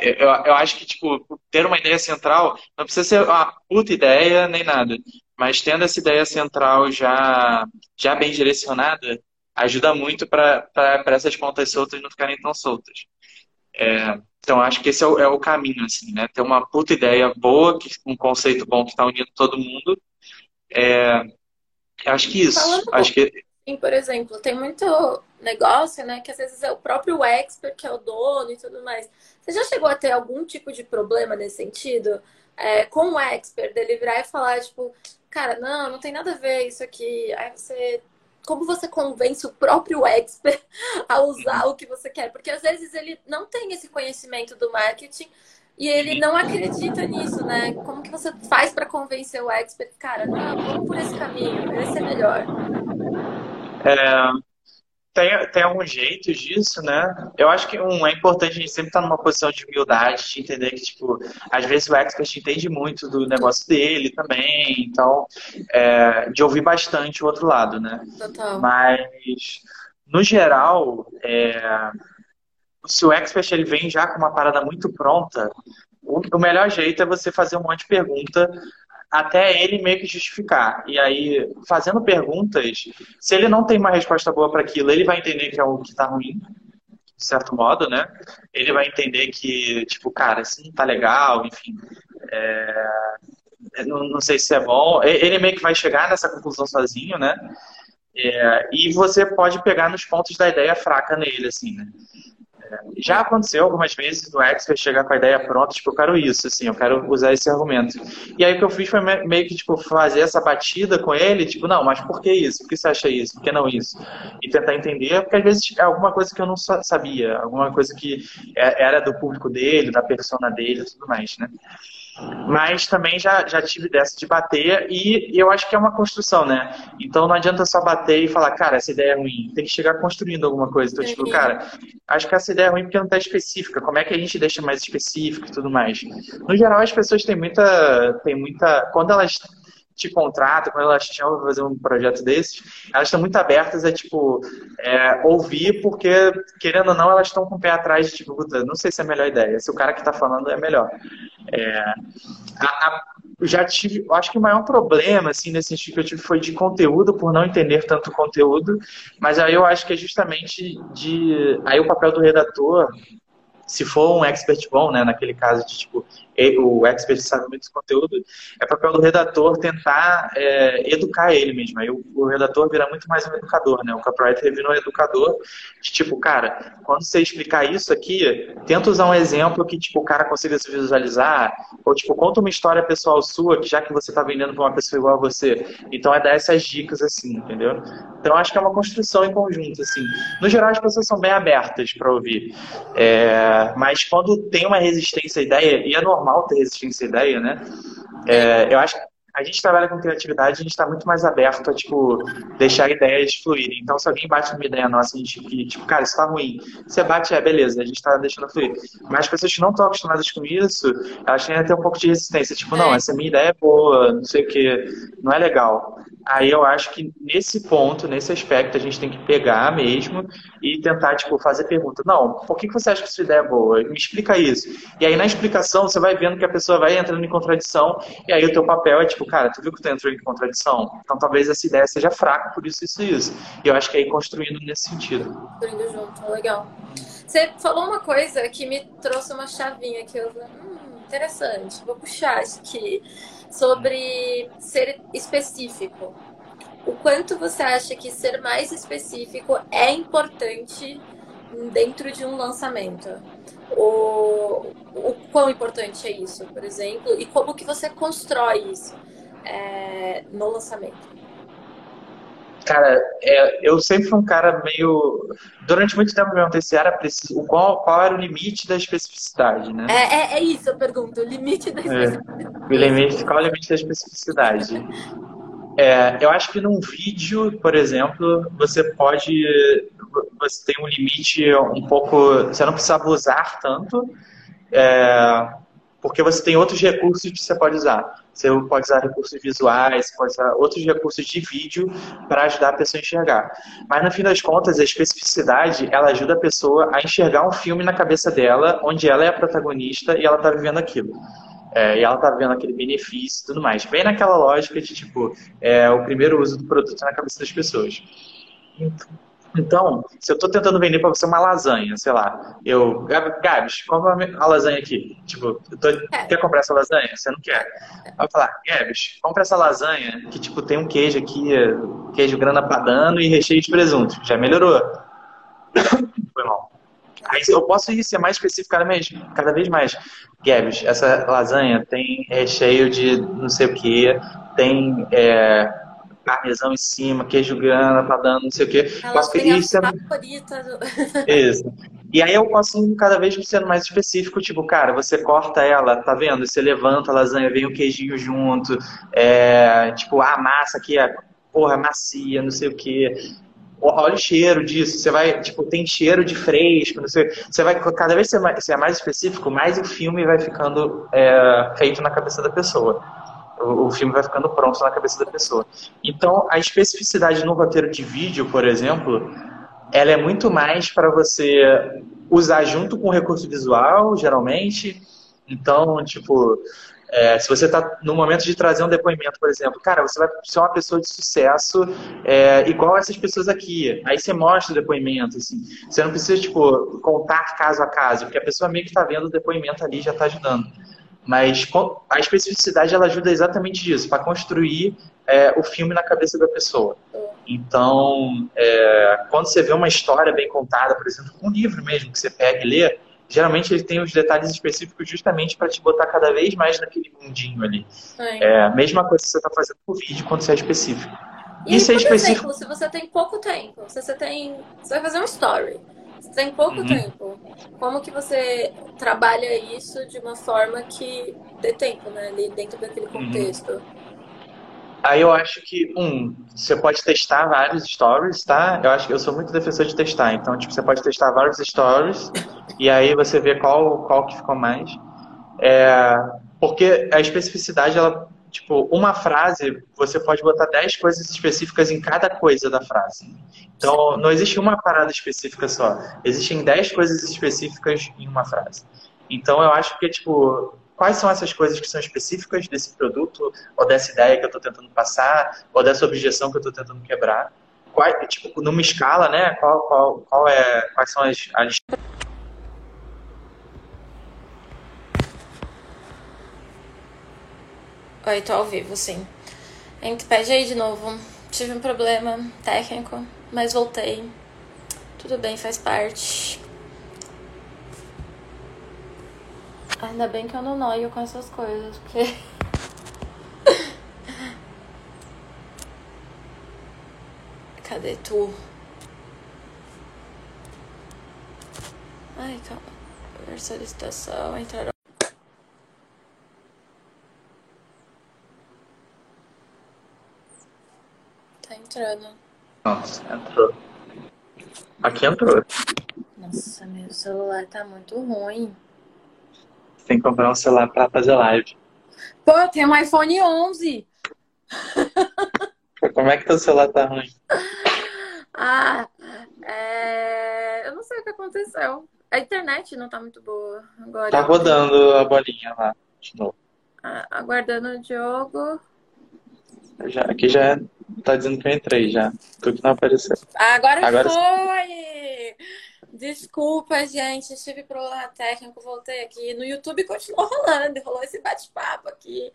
Speaker 2: eu, eu, acho que, tipo, ter uma ideia central não precisa ser uma puta ideia nem nada, mas tendo essa ideia central já, já bem direcionada, ajuda muito para essas pontas soltas não ficarem tão soltas. É, então, acho que esse é o, é o, caminho, assim, né? Ter uma puta ideia boa, que, um conceito bom que está unindo todo mundo, é, Acho que isso. Falando acho que...
Speaker 1: Sim, por exemplo, tem muito negócio, né? Que às vezes é o próprio expert que é o dono e tudo mais. Você já chegou a ter algum tipo de problema nesse sentido? É, com o expert, dele virar e falar, tipo, cara, não, não tem nada a ver isso aqui. Aí você. Como você convence o próprio expert *laughs* a usar o que você quer? Porque às vezes ele não tem esse conhecimento do marketing e ele não acredita nisso, né? Como que você faz para convencer o expert? Cara, não, vamos por esse caminho, esse é melhor.
Speaker 2: É, tem, tem alguns jeitos disso, né? Eu acho que um, é importante a gente sempre estar numa posição de humildade, de entender que, tipo, às vezes o expert entende muito do negócio dele também, então, é, de ouvir bastante o outro lado, né?
Speaker 1: Total.
Speaker 2: Mas, no geral, é, se o expert ele vem já com uma parada muito pronta, o, o melhor jeito é você fazer um monte de pergunta até ele meio que justificar. E aí, fazendo perguntas, se ele não tem uma resposta boa para aquilo, ele vai entender que é algo que está ruim, de certo modo, né? Ele vai entender que, tipo, cara, isso não tá legal, enfim. É... Não, não, sei se é bom. Ele meio que vai chegar nessa conclusão sozinho, né? É... E você pode pegar nos pontos da ideia fraca nele, assim, né? Já aconteceu algumas vezes do expert chegar com a ideia pronta, tipo, eu quero isso, assim, eu quero usar esse argumento. E aí o que eu fiz foi meio que, tipo, fazer essa batida com ele, tipo, não, mas por que isso? Por que você acha isso? Por que não isso? E tentar entender, porque às vezes é alguma coisa que eu não sabia, alguma coisa que é, era do público dele, da persona dele e tudo mais, né? Mas também já, já tive dessa de bater e eu acho que é uma construção, né? Então não adianta só bater e falar, cara, essa ideia é ruim. Tem que chegar construindo alguma coisa. Então, tipo, cara, acho que essa ideia é ruim porque não tá específica. Como é que a gente deixa mais específico e tudo mais? No geral, as pessoas têm muita. Têm muita. Quando elas te contratam, quando elas te chamam para fazer um projeto desses, elas estão muito abertas a, tipo, é, ouvir, porque, querendo ou não, elas estão com o pé atrás de, tipo, não sei se é a melhor ideia, se o cara que está falando é melhor. É, a, a, já tive, acho que o maior problema, assim, nesse sentido que eu tive foi de conteúdo, por não entender tanto conteúdo, mas aí eu acho que é justamente de, aí o papel do redator se for um expert bom, né, naquele caso de tipo o expert sabe muito do conteúdo, é papel do redator tentar é, educar ele mesmo. Aí o, o, redator vira muito mais um educador, né? O copywriter vira um educador de tipo, cara, quando você explicar isso aqui, tenta usar um exemplo que tipo o cara consiga se visualizar, ou tipo conta uma história pessoal sua, já que você está vendendo para uma pessoa igual a você, então é dar essas dicas assim, entendeu? Então acho que é uma construção em conjunto assim. No geral as pessoas são bem abertas para ouvir, é, mas quando tem uma resistência à ideia e é normal normal ter resistência à ideia, né? É, eu acho que a gente trabalha com criatividade, a gente está muito mais aberto a, tipo, deixar ideias fluírem. Então, se alguém bate uma ideia nossa, a gente que, tipo, cara, isso tá ruim. Você bate, é, beleza, a gente está deixando fluir. Mas as pessoas que não estão acostumadas com isso, elas têm até um pouco de resistência. Tipo, não, é. essa minha ideia é boa, não sei o que, não é legal. Aí eu acho que nesse ponto, nesse aspecto, a gente tem que pegar mesmo e tentar, tipo, fazer pergunta. Não, por que você acha que sua ideia é boa? Me explica isso. E aí na explicação você vai vendo que a pessoa vai entrando em contradição e aí o teu papel é tipo, cara, tu viu que tu entrou em contradição? Então talvez essa ideia seja fraca, por isso, isso e isso. E eu acho que é ir construindo nesse sentido.
Speaker 1: Construindo junto, legal. Você falou uma coisa que me trouxe uma chavinha que eu hum, interessante, vou puxar isso aqui sobre ser específico. O quanto você acha que ser mais específico é importante dentro de um lançamento? O, o quão importante é isso, por exemplo, e como que você constrói isso é, no lançamento?
Speaker 2: Cara, é, eu sempre fui um cara meio. Durante muito tempo me acontecia era preciso. Qual, qual era o limite da especificidade, né?
Speaker 1: É, é, é isso, eu pergunto. O limite da especificidade. É,
Speaker 2: o limite, qual é o limite da especificidade? É, eu acho que num vídeo, por exemplo, você pode. Você tem um limite um pouco. Você não precisa abusar tanto. É, porque você tem outros recursos que você pode usar. Você pode usar recursos visuais, pode usar outros recursos de vídeo para ajudar a pessoa a enxergar. Mas no fim das contas, a especificidade ela ajuda a pessoa a enxergar um filme na cabeça dela, onde ela é a protagonista e ela está vivendo aquilo. É, e ela está vendo aquele benefício e tudo mais. Bem naquela lógica de tipo, é, o primeiro uso do produto na cabeça das pessoas. Então, se eu estou tentando vender para você uma lasanha, sei lá, eu, Gabs, compra a lasanha aqui. Tipo, tô, é. quer comprar essa lasanha? Você não quer? Vai falar, Gabs, compra essa lasanha que, tipo, tem um queijo aqui, queijo grana padano e recheio de presunto. Já melhorou? *coughs* Foi mal. Aí eu posso ir ser mais específico cada vez, cada vez mais. Gabs, essa lasanha tem recheio de não sei o que, tem é, parmesão em cima, queijo grana, tá dando não sei o quê.
Speaker 1: Ela posso querer isso. Favorita do... *laughs*
Speaker 2: Isso. E aí eu ir cada vez sendo mais específico, tipo, cara, você corta ela, tá vendo? Você levanta a lasanha, vem o queijinho junto, é, tipo, a massa aqui é, porra, macia, não sei o quê. Olha o cheiro disso, você vai, tipo, tem cheiro de fresco, não sei, você vai, cada vez que você é mais específico, mais o filme vai ficando é, feito na cabeça da pessoa o, filme vai ficando pronto na cabeça da pessoa. Então, a especificidade no roteiro de vídeo, por exemplo, ela é muito mais para você usar junto com o recurso visual, geralmente. Então, tipo, é, se você está no momento de trazer um depoimento, por exemplo, cara, você vai ser uma pessoa de sucesso é, igual essas pessoas aqui. Aí você mostra o depoimento, assim. Você não precisa, tipo, contar caso a caso, porque a pessoa meio que está vendo o depoimento ali já está ajudando. Mas a especificidade ela ajuda exatamente disso, para construir é, o filme na cabeça da pessoa. Então, é, quando você vê uma história bem contada, por exemplo, um livro mesmo que você pega e lê, geralmente ele tem os detalhes específicos justamente para te botar cada vez mais naquele mundinho ali. É a mesma coisa que você está fazendo com o vídeo quando você é específico.
Speaker 1: E Isso aí, é específico. Exemplo, se você tem pouco tempo, se você tem. Você vai fazer um story. Você tem pouco uhum. tempo. Como que você trabalha isso de uma forma que dê tempo, né? Ali dentro daquele uhum. contexto. Uhum.
Speaker 2: Aí eu acho que, um, você pode testar vários stories, tá? Eu acho que eu sou muito defensor de testar. Então, tipo, você pode testar vários stories e aí você vê qual, qual que ficou mais. É, porque a especificidade, ela, tipo, uma frase, você pode botar 10 coisas específicas em cada coisa da frase. Então, não existe uma parada específica só. Existem 10 coisas específicas em uma frase. Então, eu acho que, tipo, quais são essas coisas que são específicas desse produto, ou dessa ideia que eu estou tentando passar, ou dessa objeção que eu estou tentando quebrar. Qual, tipo, numa escala, né? Qual, qual, qual é, quais são as, as...
Speaker 1: Oi, tô ao vivo, sim. A gente pede aí de novo. Tive um problema técnico, mas voltei. Tudo bem, faz parte. Ainda bem que eu não noio com essas coisas, porque. *laughs* Cadê tu? Ai, calma. Ver solicitação, entrar. Entrando.
Speaker 2: Nossa, entrou. Aqui entrou.
Speaker 1: Nossa, meu celular tá muito ruim
Speaker 2: tem que comprar um celular para fazer live.
Speaker 1: Pô, eu tenho um iPhone 11. *laughs*
Speaker 2: Como é que teu celular tá ruim?
Speaker 1: Ah, é... eu não sei o que aconteceu. A internet não tá muito boa agora.
Speaker 2: Tá rodando a bolinha lá de novo.
Speaker 1: Ah, aguardando o Diogo.
Speaker 2: Já, aqui já tá dizendo que eu entrei já. Tu que não apareceu.
Speaker 1: Agora, agora foi! Desculpa, gente, estive problema técnico, voltei aqui. No YouTube continuou rolando, rolou esse bate-papo aqui.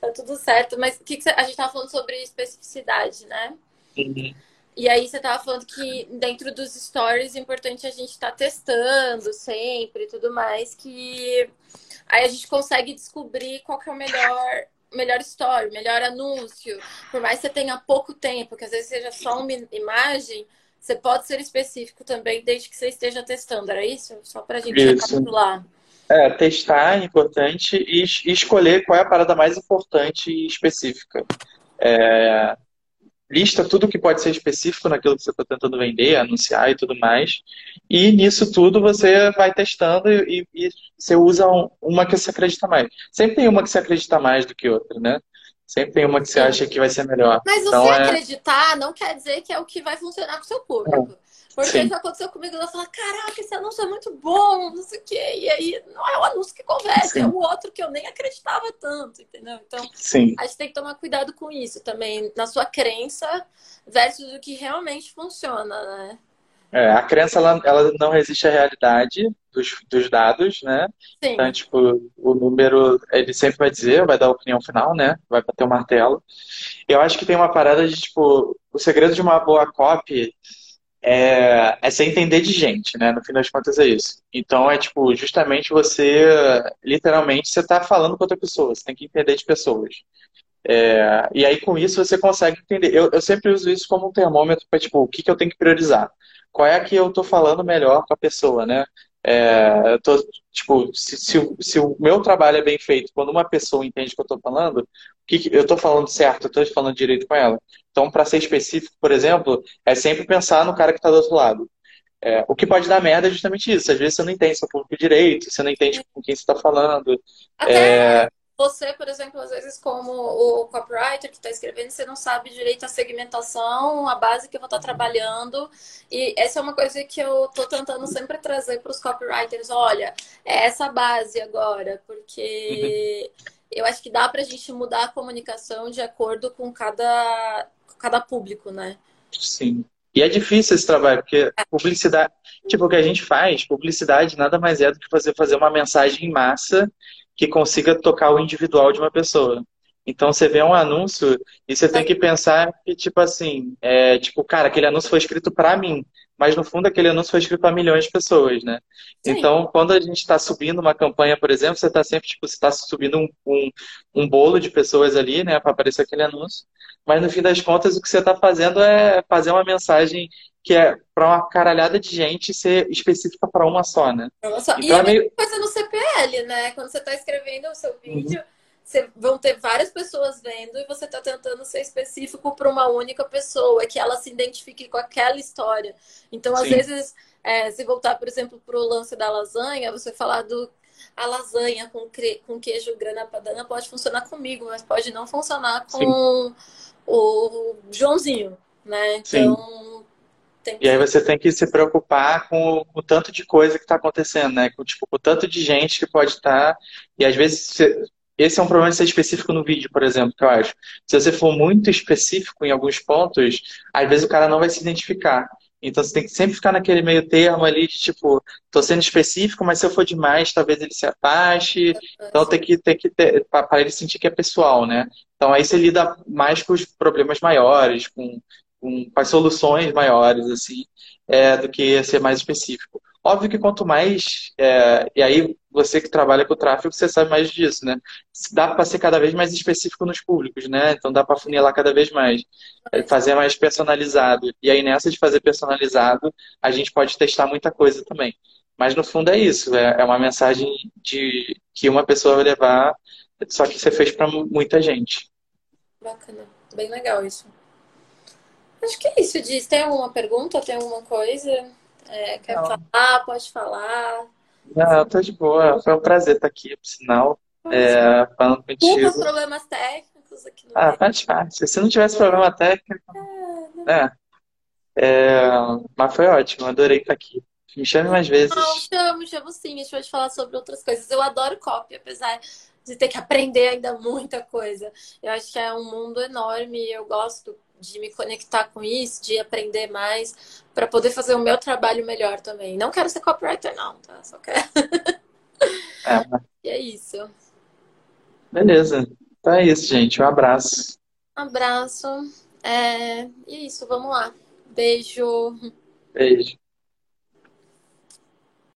Speaker 1: Tá tudo certo. Mas que, que você... a gente tava falando sobre especificidade, né?
Speaker 2: Uhum.
Speaker 1: E aí você tava falando que dentro dos stories é importante a gente estar tá testando sempre e tudo mais, que aí a gente consegue descobrir qual que é o melhor melhor story, melhor anúncio. Por mais que você tenha pouco tempo, que às vezes seja só uma imagem, você pode ser específico também, desde que você esteja testando, era isso? Só para a gente recapitular.
Speaker 2: É, testar é importante e, escolher qual é a parada mais importante e específica. É, lista tudo que pode ser específico naquilo que você está tentando vender, anunciar e tudo mais. E nisso tudo você vai testando e, e você usa uma que você acredita mais. Sempre tem uma que você acredita mais do que outra, né? Sempre tem uma que você acha que vai ser melhor.
Speaker 1: Mas então, você é... acreditar não quer dizer que é o que vai funcionar com o seu público. Porque Sim. já aconteceu comigo, ela fala, caraca, esse anúncio é muito bom, não sei o quê. E aí não é o anúncio que conversa, Sim. é o outro que eu nem acreditava tanto, entendeu? Então,
Speaker 2: Sim.
Speaker 1: a gente tem que tomar cuidado com isso também, na sua crença versus o que realmente funciona, né?
Speaker 2: É, a crença ela, ela não resiste à realidade dos, dos dados, né?
Speaker 1: Sim.
Speaker 2: Então, tipo, o número, ele sempre vai dizer, vai dar a opinião final, né? Vai bater o martelo. Eu acho que tem uma parada de, tipo, o segredo de uma boa copy é, é você entender de gente, né? No fim das contas é isso. Então, é, tipo, justamente você, literalmente, você tá falando com outra pessoa, você tem que entender de pessoas. É, e aí, com isso, você consegue entender. Eu, eu sempre uso isso como um termômetro para, tipo, o que, que eu tenho que priorizar qual é a que eu estou falando melhor com a pessoa, né? É, eu tô, tipo, se, se, se, o meu trabalho é bem feito, quando uma pessoa entende o que eu estou falando, que, que eu estou falando certo, eu estou falando direito com ela. Então, para ser específico, por exemplo, é sempre pensar no cara que está do outro lado. É, o que pode dar merda é justamente isso. Às vezes você não entende seu público direito, você não entende com quem você está falando.
Speaker 1: Até, é... Você, por exemplo, às vezes, como o copywriter que está escrevendo, você não sabe direito a segmentação, a base que eu vou estar tá trabalhando. E essa é uma coisa que eu estou tentando sempre trazer para os copywriters. Olha, é essa base agora, porque uhum. eu acho que dá para a gente mudar a comunicação de acordo com cada, cada público, né?
Speaker 2: Sim. E é difícil esse trabalho, porque publicidade, tipo, o que a gente faz, publicidade nada mais é do que fazer, fazer uma mensagem em massa que consiga tocar o individual de uma pessoa. Então você vê um anúncio e você tem que pensar que, tipo assim, é, tipo, cara, aquele anúncio foi escrito para mim, mas no fundo aquele anúncio foi escrito para milhões de pessoas, né? Sim. Então, quando a gente está subindo uma campanha, por exemplo, você está sempre, tipo, você está subindo um, um, um, bolo de pessoas ali, né, para aparecer aquele anúncio, mas no fim das contas o que você está fazendo é fazer uma mensagem que é para uma caralhada de gente ser específica para uma só, né?
Speaker 1: Uma só. E é, é meio... coisa no CPL, né? Quando você está escrevendo o seu vídeo, uhum. Você, vão ter várias pessoas vendo e você está tentando ser específico para uma única pessoa, que ela se identifique com aquela história. Então, às Sim. vezes, é, se voltar, por exemplo, para o lance da lasanha, você falar do a lasanha com, com queijo grana padana pode funcionar comigo, mas pode não funcionar com Sim. o Joãozinho, né? Então,
Speaker 2: que... E aí você tem que se preocupar com o tanto de coisa que está acontecendo, né? Com, tipo, o tanto de gente que pode estar. Tá... E às vezes. Esse é um problema de ser específico no vídeo, por exemplo, que eu acho. Se você for muito específico em alguns pontos, às vezes o cara não vai se identificar. Então você tem que sempre ficar naquele meio termo ali de tipo, tô sendo específico, mas se eu for demais, talvez ele se afaste. Então tem que, tem que ter, para ele sentir que é pessoal, né? Então aí você lida mais com os problemas maiores, com com, com as soluções maiores, assim, é, do que ser mais específico. Óbvio que quanto mais, é, e aí você que trabalha com tráfego, você sabe mais disso, né? Dá para ser cada vez mais específico nos públicos, né? Então dá para funilar cada vez mais, é, fazer mais personalizado. E aí nessa de fazer personalizado, a gente pode testar muita coisa também. Mas no fundo é isso, é, é uma mensagem de que uma pessoa vai levar, só que você fez para muita gente.
Speaker 1: Bacana, bem legal isso. Acho que é isso, Diz. Tem alguma pergunta? Tem alguma coisa? É, quer Não. falar? Pode falar.
Speaker 2: Não, tô de boa. Foi um prazer estar aqui, por sinal. É, falando contigo.
Speaker 1: problemas técnicos aqui no
Speaker 2: Ah, faz parte. Se não tivesse problema técnico. É, é. é, mas foi ótimo, adorei estar aqui. Me chame mais vezes.
Speaker 1: Não, chamo, chamo sim. A gente pode falar sobre outras coisas. Eu adoro copy, apesar de ter que *laughs* aprender ainda muita coisa. Eu acho que é um mundo enorme e eu gosto de me conectar com isso, de aprender mais, para poder fazer o meu trabalho melhor também. Não quero ser copywriter, não, tá? Só quero. *laughs* É. E é isso.
Speaker 2: Beleza. Então é isso, gente. Um abraço.
Speaker 1: Um abraço. É... E é isso, vamos lá. Beijo.
Speaker 2: Beijo.